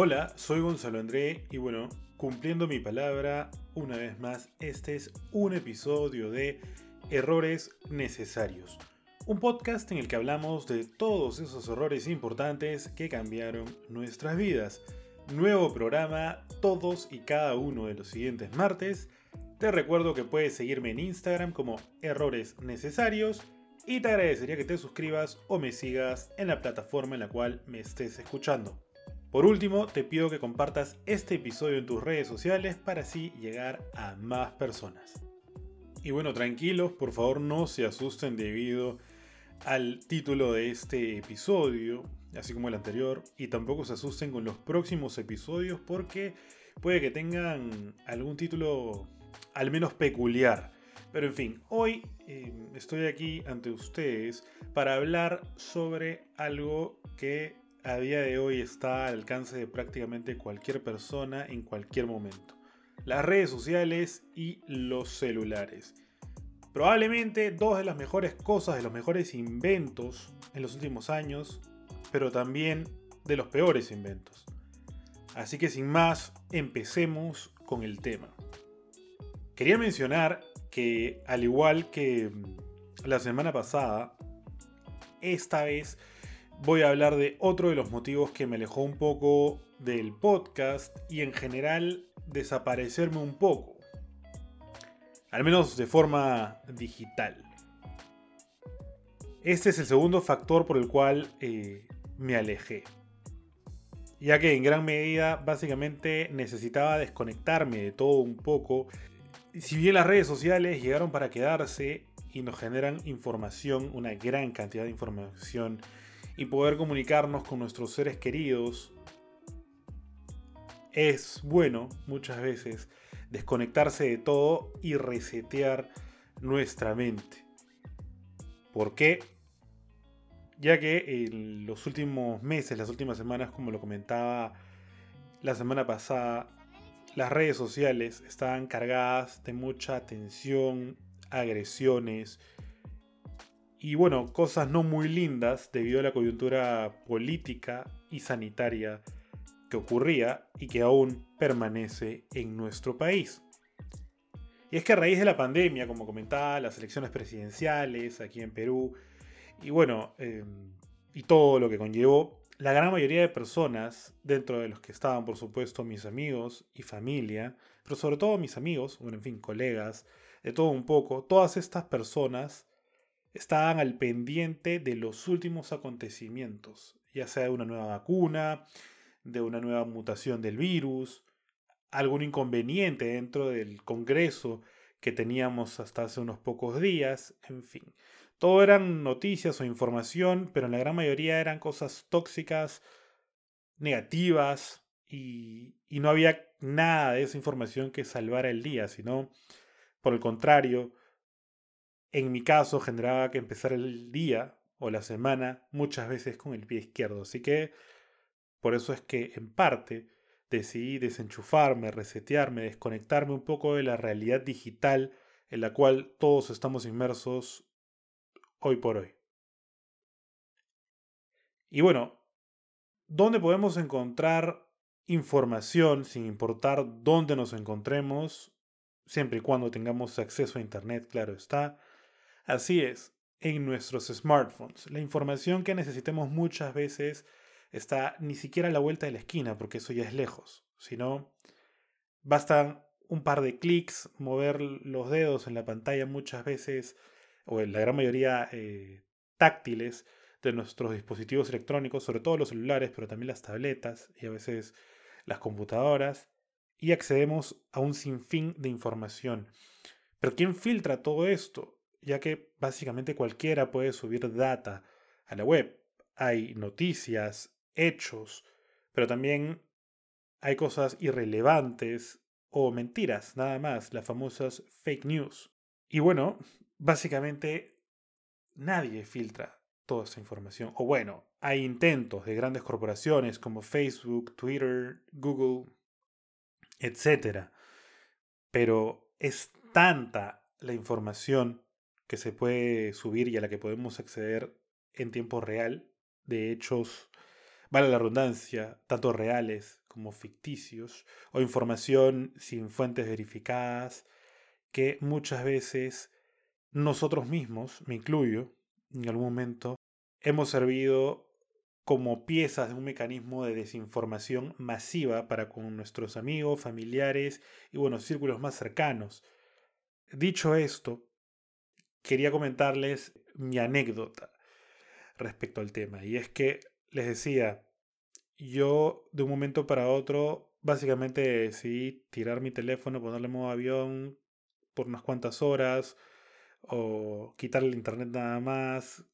Hola, soy Gonzalo André y bueno, cumpliendo mi palabra, una vez más, este es un episodio de Errores Necesarios. Un podcast en el que hablamos de todos esos errores importantes que cambiaron nuestras vidas. Nuevo programa todos y cada uno de los siguientes martes. Te recuerdo que puedes seguirme en Instagram como Errores Necesarios y te agradecería que te suscribas o me sigas en la plataforma en la cual me estés escuchando. Por último, te pido que compartas este episodio en tus redes sociales para así llegar a más personas. Y bueno, tranquilos, por favor no se asusten debido al título de este episodio, así como el anterior, y tampoco se asusten con los próximos episodios porque puede que tengan algún título al menos peculiar. Pero en fin, hoy eh, estoy aquí ante ustedes para hablar sobre algo que a día de hoy está al alcance de prácticamente cualquier persona en cualquier momento. Las redes sociales y los celulares. Probablemente dos de las mejores cosas, de los mejores inventos en los últimos años, pero también de los peores inventos. Así que sin más, empecemos con el tema. Quería mencionar que al igual que la semana pasada, esta vez voy a hablar de otro de los motivos que me alejó un poco del podcast y en general desaparecerme un poco. Al menos de forma digital. Este es el segundo factor por el cual eh, me alejé. Ya que en gran medida básicamente necesitaba desconectarme de todo un poco. Si bien las redes sociales llegaron para quedarse y nos generan información, una gran cantidad de información y poder comunicarnos con nuestros seres queridos, es bueno muchas veces desconectarse de todo y resetear nuestra mente. ¿Por qué? Ya que en los últimos meses, las últimas semanas, como lo comentaba la semana pasada, las redes sociales estaban cargadas de mucha tensión, agresiones, y bueno, cosas no muy lindas debido a la coyuntura política y sanitaria que ocurría y que aún permanece en nuestro país. Y es que a raíz de la pandemia, como comentaba, las elecciones presidenciales aquí en Perú, y bueno, em, y todo lo que conllevó, la gran mayoría de personas, dentro de los que estaban por supuesto mis amigos y familia, pero sobre todo mis amigos, bueno, en fin, colegas, de todo un poco, todas estas personas estaban al pendiente de los últimos acontecimientos, ya sea de una nueva vacuna, de una nueva mutación del virus, algún inconveniente dentro del Congreso que teníamos hasta hace unos pocos días, en fin. Todo eran noticias o información, pero en la gran mayoría eran cosas tóxicas, negativas, y, y no había nada de esa información que salvara el día, sino, por el contrario, en mi caso generaba que empezar el día o la semana muchas veces con el pie izquierdo. Así que por eso es que en parte decidí desenchufarme, resetearme, desconectarme un poco de la realidad digital en la cual todos estamos inmersos hoy por hoy. Y bueno, ¿dónde podemos encontrar información sin importar dónde nos encontremos? Siempre y cuando tengamos acceso a Internet, claro está. Así es, en nuestros smartphones. La información que necesitemos muchas veces está ni siquiera a la vuelta de la esquina, porque eso ya es lejos, sino bastan un par de clics, mover los dedos en la pantalla muchas veces, o en la gran mayoría eh, táctiles de nuestros dispositivos electrónicos, sobre todo los celulares, pero también las tabletas y a veces las computadoras, y accedemos a un sinfín de información. Pero ¿quién filtra todo esto? Ya que básicamente cualquiera puede subir data a la web. Hay noticias, hechos, pero también hay cosas irrelevantes o mentiras, nada más, las famosas fake news. Y bueno, básicamente nadie filtra toda esta información. O bueno, hay intentos de grandes corporaciones como Facebook, Twitter, Google, etc. Pero es tanta la información que se puede subir y a la que podemos acceder en tiempo real, de hechos, vale la redundancia, tanto reales como ficticios o información sin fuentes verificadas que muchas veces nosotros mismos, me incluyo, en algún momento, hemos servido como piezas de un mecanismo de desinformación masiva para con nuestros amigos, familiares y bueno, círculos más cercanos. Dicho esto, quería comentarles mi anécdota respecto al tema. Y es que les decía, yo de un momento para otro básicamente decidí tirar mi teléfono, ponerle modo avión por unas cuantas horas o quitarle el internet nada más,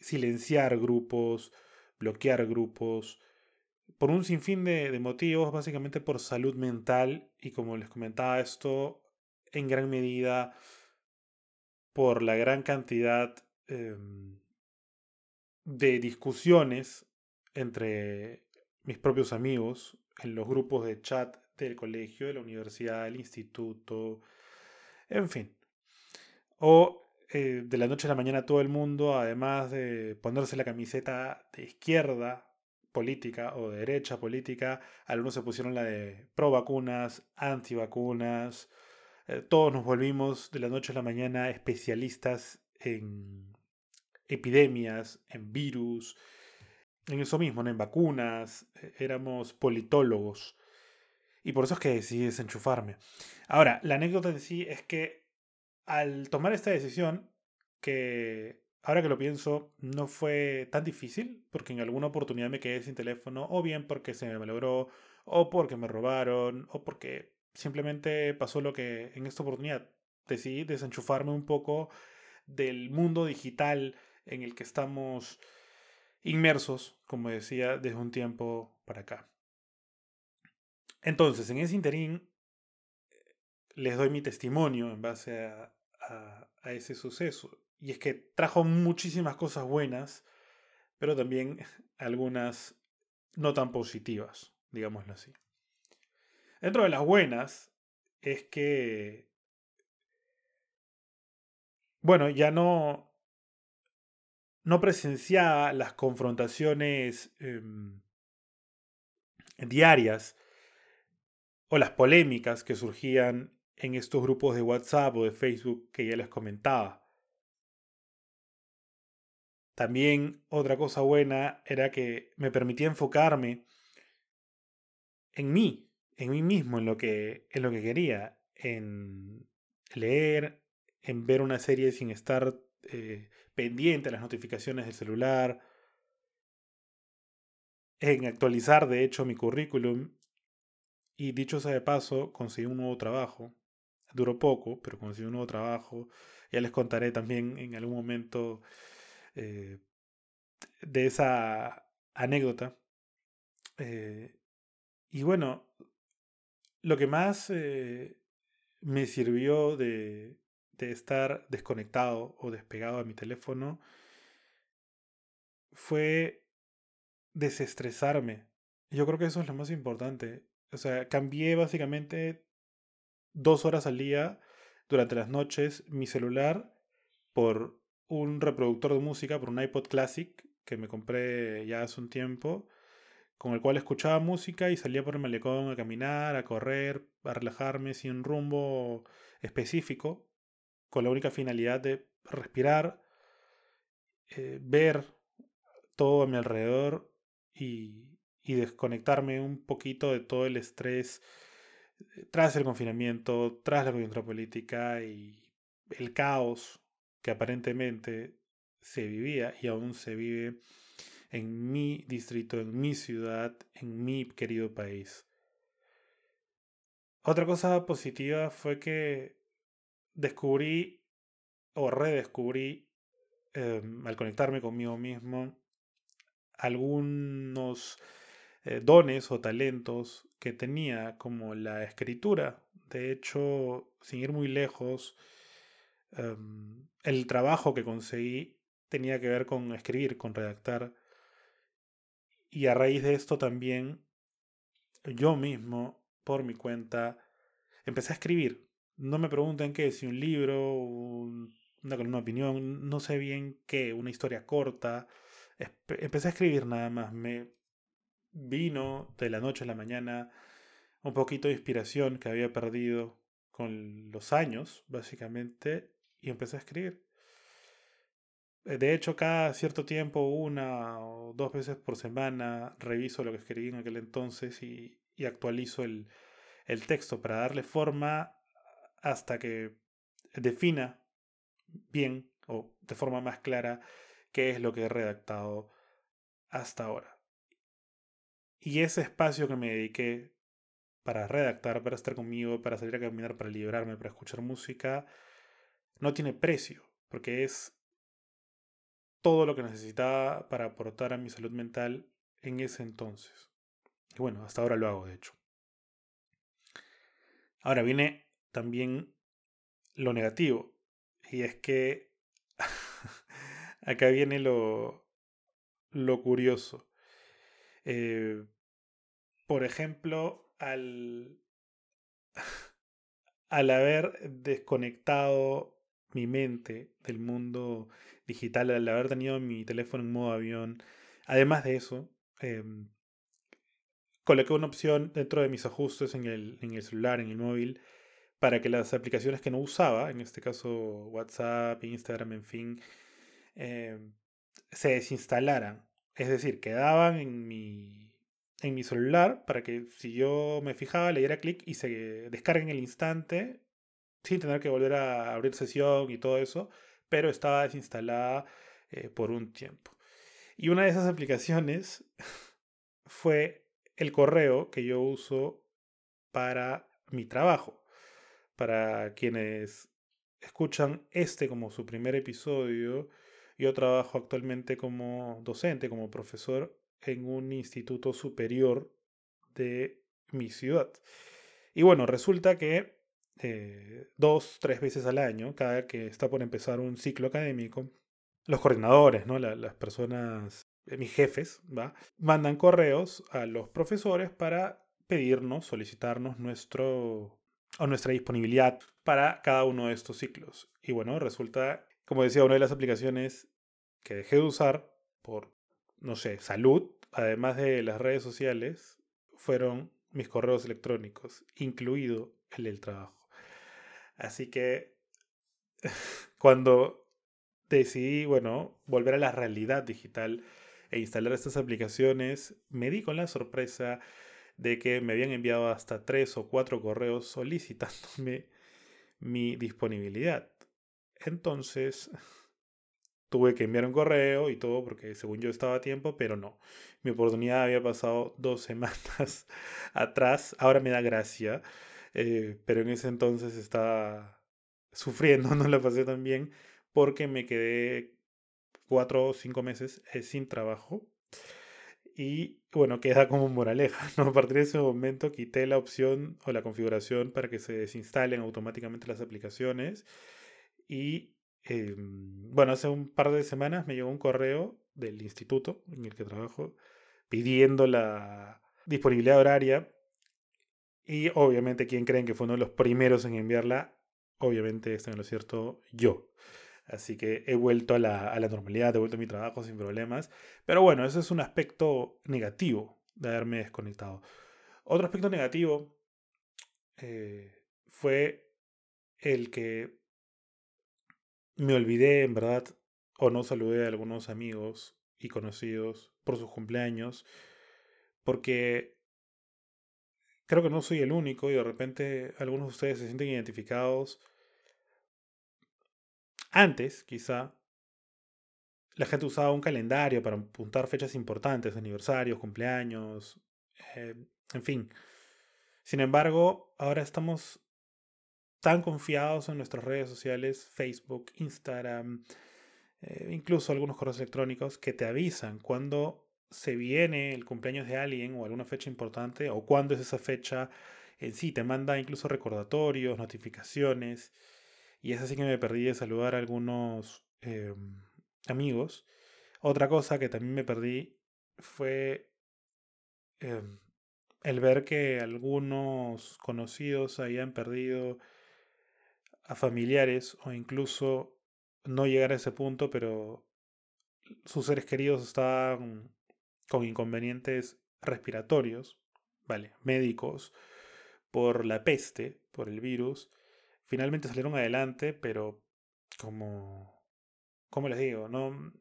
silenciar grupos, bloquear grupos, por un sinfín de, motivos, básicamente por salud mental y como les comentaba esto, en gran medida por la gran cantidad em, de discusiones entre mis propios amigos en los grupos de chat del colegio, de la universidad, del instituto, en fin. O eh, de la noche a la mañana todo el mundo, además de ponerse la camiseta de izquierda política o de derecha política, algunos se pusieron la de pro vacunas, anti vacunas. Eh, todos nos volvimos de la noche a la mañana especialistas en epidemias, en virus, en eso mismo, en vacunas. E, éramos politólogos. Y por eso es que decidí desenchufarme. Ahora, la anécdota en sí es que al tomar esta decisión, que ahora que lo pienso, no fue tan difícil, porque en alguna oportunidad me quedé sin teléfono, o bien porque se me malogró, o porque me robaron, o porque simplemente pasó lo que en esta oportunidad decidí desenchufarme un poco del mundo digital en el que estamos inmersos, como decía, desde un tiempo para acá. Entonces, en ese interín, les doy mi testimonio en base a, a, ese suceso. Y es que trajo muchísimas cosas buenas, pero también algunas no tan positivas, digámoslo así. Dentro de las buenas es que, bueno, ya no, no presenciaba las confrontaciones em, diarias o las polémicas que surgían en estos grupos de WhatsApp o de Facebook que ya les comentaba. También otra cosa buena era que me permitía enfocarme en mí, en mí mismo, en lo que, en lo que quería, en leer, en ver una serie sin estar eh, pendiente a las notificaciones del celular, en actualizar de hecho mi currículum y dicho sea de paso, conseguí un nuevo trabajo duró poco, pero consiguió un nuevo trabajo. Ya les contaré también en algún momento eh, de esa anécdota. Eh, y bueno, lo que más eh, me sirvió de, de estar desconectado o despegado de mi teléfono fue desestresarme. Yo creo que eso es lo más importante. O sea, cambié básicamente dos horas al día durante las noches mi celular por un reproductor de música, por un iPod Classic que me compré ya hace un tiempo, con el cual escuchaba música y salía por el malecón a caminar, a correr, a relajarme sin rumbo específico, con la única finalidad de respirar, eh, ver todo a mi alrededor y, y desconectarme un poquito de todo el estrés tras el confinamiento, tras la coyuntura política y el caos que aparentemente se vivía y aún se vive en mi distrito, en mi ciudad, en mi querido país. Otra cosa positiva fue que descubrí o redescubrí em, al conectarme conmigo mismo algunos eh, dones o talentos que tenía, como la escritura. De hecho, sin ir muy lejos, em, el trabajo que conseguí tenía que ver con escribir, con redactar. Y a raíz de esto también, yo mismo, por mi cuenta, empecé a escribir. No me pregunten qué, si un libro, una columna de opinión, no sé bien qué, una historia corta. Empecé a escribir nada más. Me vino de la noche a la mañana un poquito de inspiración que había perdido con los años, básicamente, y empecé a escribir. Eh, de hecho, cada cierto tiempo, una o dos veces por semana, reviso lo que escribí en aquel entonces y, actualizo el, el texto para darle forma hasta que defina bien o de forma más clara qué es lo que he redactado hasta ahora. Y ese espacio que me dediqué para redactar, para estar conmigo, para salir a caminar, para librarme, para escuchar música, no tiene precio, porque es todo lo que necesitaba para aportar a mi salud mental en ese entonces. Y bueno, hasta ahora lo hago, de hecho. Ahora viene también lo negativo, y es que acá viene lo, lo curioso. Eh, por ejemplo, al, al haber desconectado mi mente del mundo digital, al haber tenido mi teléfono en modo avión, además de eso, em, coloqué una opción dentro de mis ajustes en el, en el celular, en el móvil, para que las aplicaciones que no usaba, en este caso WhatsApp, Instagram, en fin, em, se desinstalaran. Es decir, quedaban en mi, en mi celular para que si yo me fijaba, le diera clic y se descargue en el instante sin tener que volver a abrir sesión y todo eso, pero estaba desinstalada eh, por un tiempo. Y una de esas aplicaciones fue el correo que yo uso para mi trabajo. Para quienes escuchan este como su primer episodio, yo trabajo actualmente como docente, como profesor en un instituto superior de mi ciudad. Y bueno, resulta que eh, dos, tres veces al año, cada que está por empezar un ciclo académico, los coordinadores, ¿no? las personas, eh, mis jefes, ¿va? mandan correos a los profesores para pedirnos, solicitarnos nuestro o nuestra disponibilidad para cada uno de estos ciclos. Y bueno, resulta, como decía, una de las aplicaciones que dejé de usar por, no sé, salud, además de las redes sociales, fueron mis correos electrónicos, incluido el del trabajo. Así que cuando decidí, bueno, volver a la realidad digital e instalar estas aplicaciones, me di con la sorpresa de que me habían enviado hasta tres o cuatro correos solicitándome mi disponibilidad. Entonces, tuve que enviar un correo y todo porque según yo estaba a tiempo, pero no. Mi oportunidad había pasado dos semanas atrás. Ahora me da gracia, eh, pero en ese entonces estaba sufriendo, no lo pasé tan bien porque me quedé cuatro o cinco meses eh, sin trabajo. Y bueno, queda como moraleja, ¿no? A partir de ese momento quité la opción o la configuración para que se desinstalen automáticamente las aplicaciones. Y em, bueno, hace un par de semanas me llegó un correo del instituto en el que trabajo pidiendo la disponibilidad horaria. Y obviamente, ¿quién creen que fue uno de los primeros en enviarla? Obviamente está en lo cierto yo. Así que he vuelto a la, normalidad, he vuelto a mi trabajo sin problemas. Pero bueno, ese es un aspecto negativo de haberme desconectado. Otro aspecto negativo eh, fue el que me olvidé, en verdad, o no saludé a algunos amigos y conocidos por sus cumpleaños, porque creo que no soy el único y de repente algunos de ustedes se sienten identificados antes, quizá, la gente usaba un calendario para apuntar fechas importantes, aniversarios, cumpleaños, eh, en fin. Sin embargo, ahora estamos tan confiados en nuestras redes sociales, Facebook, Instagram, eh, incluso algunos correos electrónicos, que te avisan cuando se viene el cumpleaños de alguien o alguna fecha importante o cuándo es esa fecha en sí. Te manda incluso recordatorios, notificaciones. Y es así que me perdí de saludar a algunos em, amigos. Otra cosa que también me perdí fue em, el ver que algunos conocidos habían perdido a familiares o incluso no llegar a ese punto, pero sus seres queridos estaban con inconvenientes respiratorios, ¿vale? Médicos, por la peste, por el virus, finalmente salieron adelante, pero como, como les digo, no,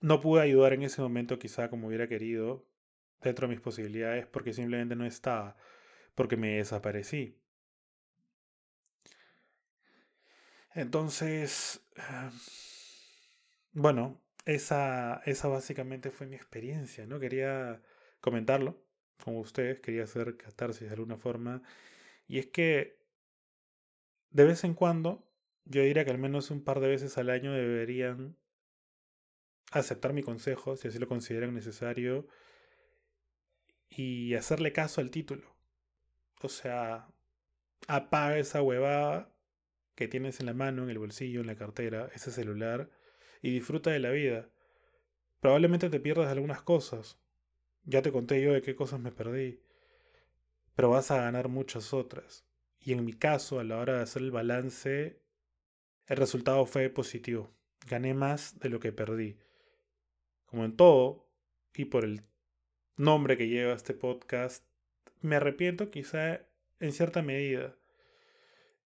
no pude ayudar en ese momento quizá como hubiera querido, dentro de mis posibilidades, porque simplemente no estaba, porque me desaparecí. Entonces, bueno, esa, esa básicamente fue mi experiencia, ¿no? Quería comentarlo con ustedes, quería hacer catarsis de alguna forma. Y es que de vez en cuando, yo diría que al menos un par de veces al año deberían aceptar mi consejo, si así lo consideran necesario, y hacerle caso al título. O sea, apaga esa huevada que tienes en la mano, en el bolsillo, en la cartera, ese celular, y disfruta de la vida. Probablemente te pierdas algunas cosas. Ya te conté yo de qué cosas me perdí. Pero vas a ganar muchas otras. Y en mi caso, a la hora de hacer el balance, el resultado fue positivo. Gané más de lo que perdí. Como en todo, y por el nombre que lleva este podcast, me arrepiento quizá en cierta medida.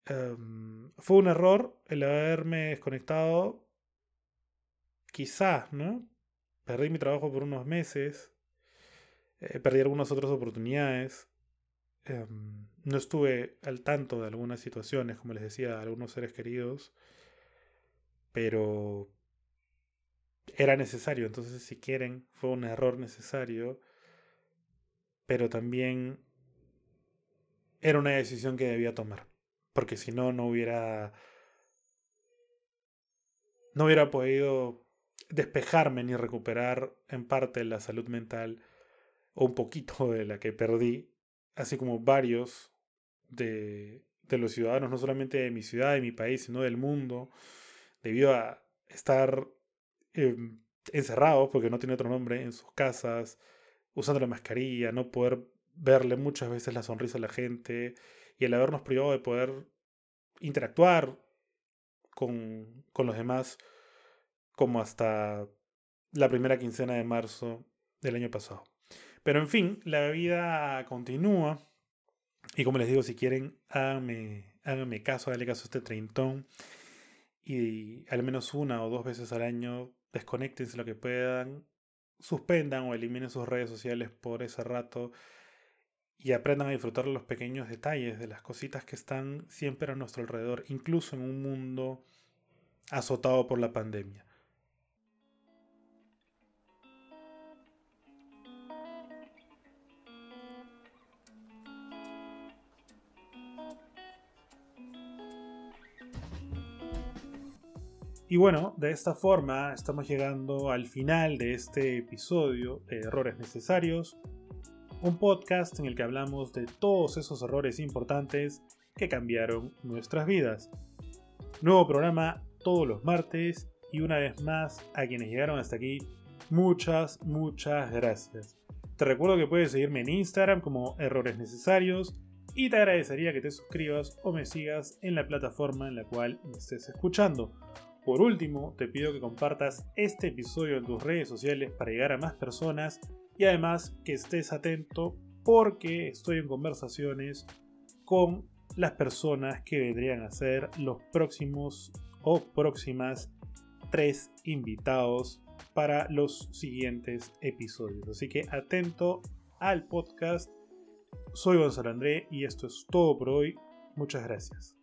Em, fue un error el haberme desconectado. Quizá, ¿no? Perdí mi trabajo por unos meses. Eh, perdí algunas otras oportunidades. Em, no estuve al tanto de algunas situaciones, como les decía, algunos seres queridos. Pero era necesario. Entonces, si quieren, fue un error necesario. Pero también era una decisión que debía tomar. Porque si no, no hubiera. No hubiera podido despejarme ni recuperar en parte la salud mental o un poquito de la que perdí, así como varios de, de los ciudadanos, no solamente de mi ciudad, de mi país, sino del mundo, debido a estar em, encerrados, porque no tiene otro nombre, en sus casas, usando la mascarilla, no poder verle muchas veces la sonrisa a la gente y el habernos privado de poder interactuar con, con los demás como hasta la primera quincena de marzo del año pasado. Pero en fin, la vida continúa. Y como les digo, si quieren, háganme, caso, háganle caso a este treintón. Y al menos una o dos veces al año, desconectense lo que puedan, suspendan o eliminen sus redes sociales por ese rato y aprendan a disfrutar los pequeños detalles de las cositas que están siempre a nuestro alrededor, incluso en un mundo azotado por la pandemia. Y bueno, de esta forma estamos llegando al final de este episodio de Errores Necesarios, un podcast en el que hablamos de todos esos errores importantes que cambiaron nuestras vidas. Nuevo programa todos los martes y una vez más a quienes llegaron hasta aquí, muchas, muchas gracias. Te recuerdo que puedes seguirme en Instagram como Errores Necesarios y te agradecería que te suscribas o me sigas en la plataforma en la cual me estés escuchando. Por último, te pido que compartas este episodio en tus redes sociales para llegar a más personas y además que estés atento porque estoy en conversaciones con las personas que vendrían a ser los próximos o próximas tres invitados para los siguientes episodios. Así que atento al podcast. Soy Gonzalo André y esto es todo por hoy. Muchas gracias.